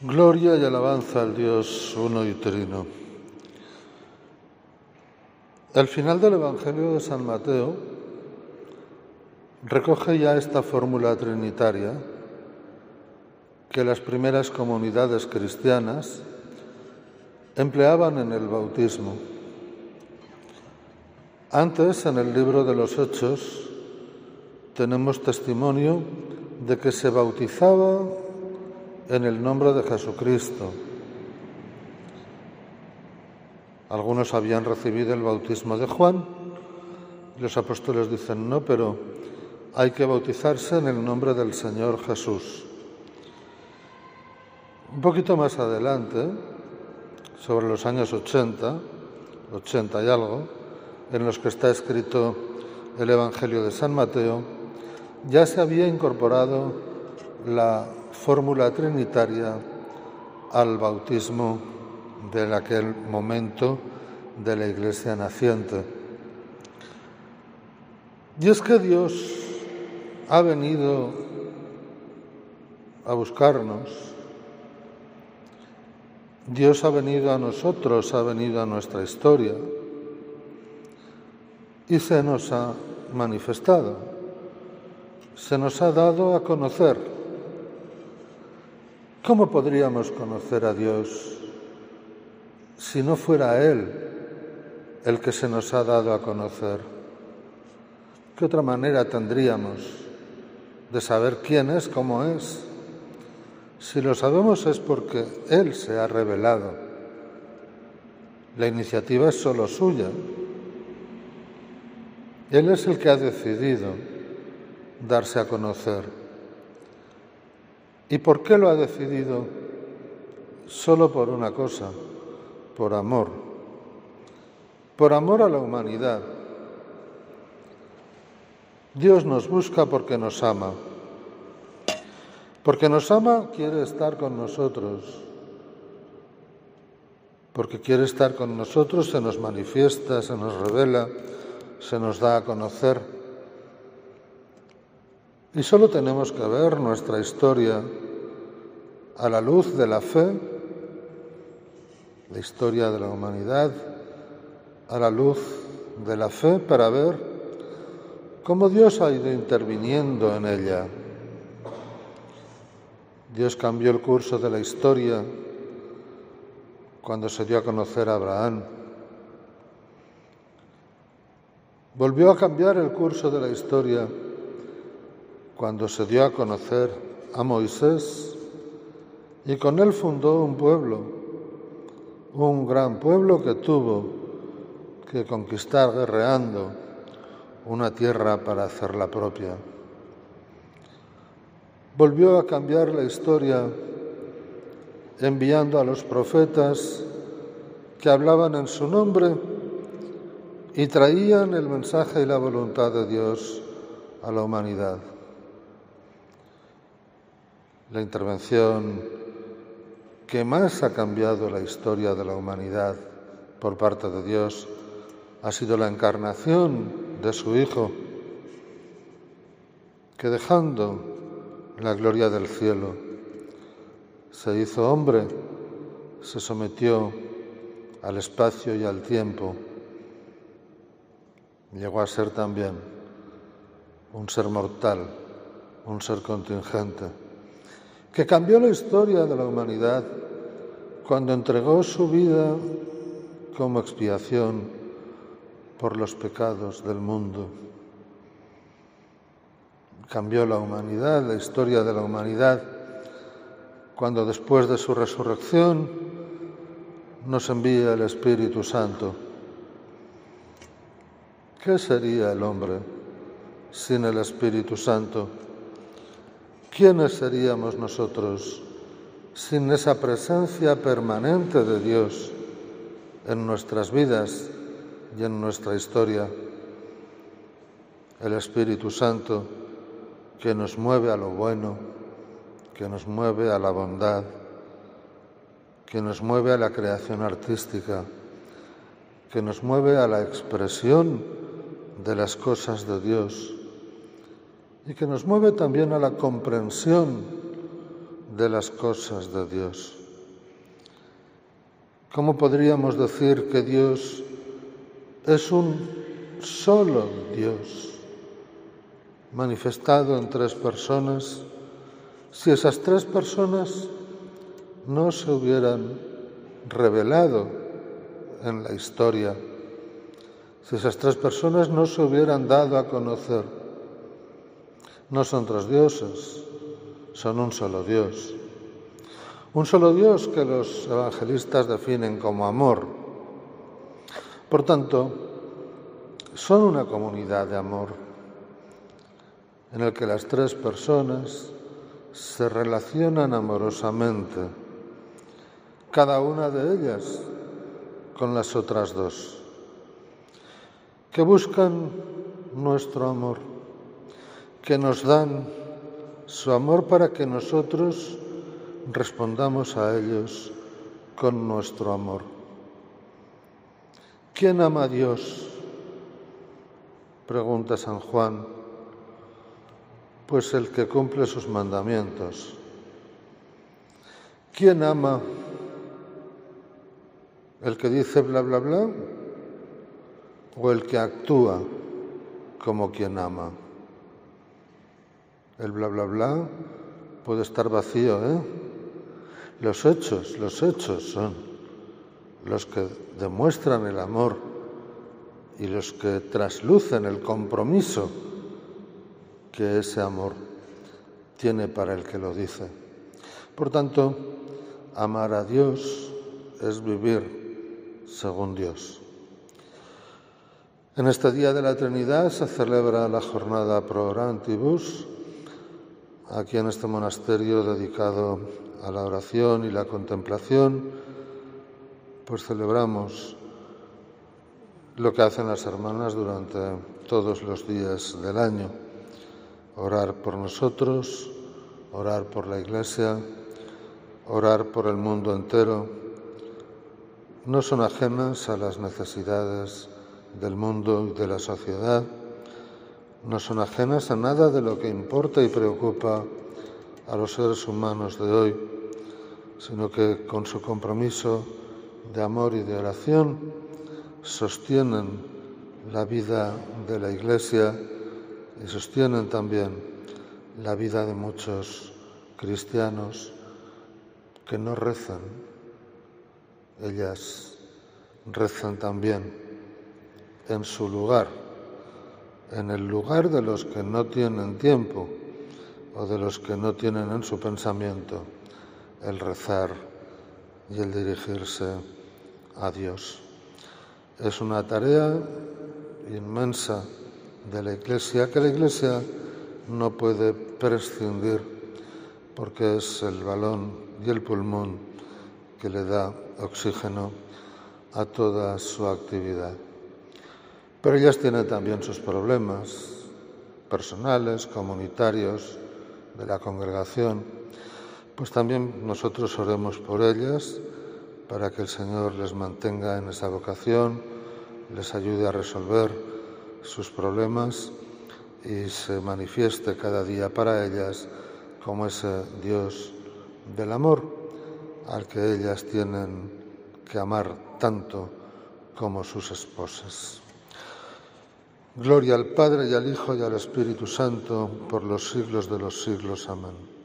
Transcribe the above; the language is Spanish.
Gloria y alabanza al Dios uno y trino. El final del Evangelio de San Mateo recoge ya esta fórmula trinitaria que las primeras comunidades cristianas empleaban en el bautismo. Antes, en el libro de los Hechos, tenemos testimonio de que se bautizaba en el nombre de Jesucristo. Algunos habían recibido el bautismo de Juan, los apóstoles dicen no, pero hay que bautizarse en el nombre del Señor Jesús. Un poquito más adelante, sobre los años 80, 80 y algo, en los que está escrito el Evangelio de San Mateo, ya se había incorporado la fórmula trinitaria al bautismo de aquel momento de la iglesia naciente. Y es que Dios ha venido a buscarnos, Dios ha venido a nosotros, ha venido a nuestra historia y se nos ha manifestado, se nos ha dado a conocer. ¿Cómo podríamos conocer a Dios si no fuera Él el que se nos ha dado a conocer? ¿Qué otra manera tendríamos de saber quién es, cómo es? Si lo sabemos es porque Él se ha revelado. La iniciativa es solo suya. Él es el que ha decidido darse a conocer. ¿Y por qué lo ha decidido? Solo por una cosa, por amor. Por amor a la humanidad. Dios nos busca porque nos ama. Porque nos ama, quiere estar con nosotros. Porque quiere estar con nosotros, se nos manifiesta, se nos revela, se nos da a conocer. Y solo tenemos que ver nuestra historia a la luz de la fe, la historia de la humanidad, a la luz de la fe para ver cómo Dios ha ido interviniendo en ella. Dios cambió el curso de la historia cuando se dio a conocer a Abraham. Volvió a cambiar el curso de la historia cuando se dio a conocer a Moisés y con él fundó un pueblo, un gran pueblo que tuvo que conquistar guerreando una tierra para hacerla propia. Volvió a cambiar la historia enviando a los profetas que hablaban en su nombre y traían el mensaje y la voluntad de Dios a la humanidad la intervención que más ha cambiado la historia de la humanidad por parte de Dios ha sido la encarnación de su Hijo, que dejando la gloria del cielo, se hizo hombre, se sometió al espacio y al tiempo, llegó a ser también un ser mortal, un ser contingente que cambió la historia de la humanidad cuando entregó su vida como expiación por los pecados del mundo. Cambió la humanidad, la historia de la humanidad, cuando después de su resurrección nos envía el Espíritu Santo. ¿Qué sería el hombre sin el Espíritu Santo? ¿Quiénes seríamos nosotros sin esa presencia permanente de Dios en nuestras vidas y en nuestra historia? El Espíritu Santo que nos mueve a lo bueno, que nos mueve a la bondad, que nos mueve a la creación artística, que nos mueve a la expresión de las cosas de Dios y que nos mueve también a la comprensión de las cosas de Dios. ¿Cómo podríamos decir que Dios es un solo Dios manifestado en tres personas si esas tres personas no se hubieran revelado en la historia, si esas tres personas no se hubieran dado a conocer? No son tres dioses, son un solo Dios. Un solo Dios que los evangelistas definen como amor. Por tanto, son una comunidad de amor en el que las tres personas se relacionan amorosamente, cada una de ellas con las otras dos, que buscan nuestro amor, que nos dan su amor para que nosotros respondamos a ellos con nuestro amor. ¿Quién ama a Dios? Pregunta San Juan. Pues el que cumple sus mandamientos. ¿Quién ama? ¿El que dice bla, bla, bla? ¿O el que actúa como quien ama? El bla, bla, bla puede estar vacío, ¿eh? Los hechos, los hechos son los que demuestran el amor y los que traslucen el compromiso que ese amor tiene para el que lo dice. Por tanto, amar a Dios es vivir según Dios. En este día de la Trinidad se celebra la jornada Pro Orantibus, aquí en este monasterio dedicado a la oración y la contemplación, pues celebramos lo que hacen las hermanas durante todos los días del año. Orar por nosotros, orar por la Iglesia, orar por el mundo entero. No son ajenas a las necesidades del mundo y de la sociedad. No son ajenas a nada de lo que importa y preocupa a los seres humanos de hoy, sino que con su compromiso de amor y de oración sostienen la vida de la Iglesia y sostienen también la vida de muchos cristianos que no rezan. Ellas rezan también en su lugar, en el lugar de los que no tienen tiempo o de los que no tienen en su pensamiento el rezar y el dirigirse a Dios. Es una tarea inmensa de la Iglesia que la Iglesia no puede prescindir porque es el balón y el pulmón que le da oxígeno a toda su actividad. Pero ellas tienen también sus problemas personales, comunitarios, de la congregación, pues también nosotros oremos por ellas para que el Señor les mantenga en esa vocación, les ayude a resolver sus problemas y se manifieste cada día para ellas como ese Dios del amor al que ellas tienen que amar tanto como sus esposas. Gloria al Padre y al Hijo y al Espíritu Santo por los siglos de los siglos. Amén.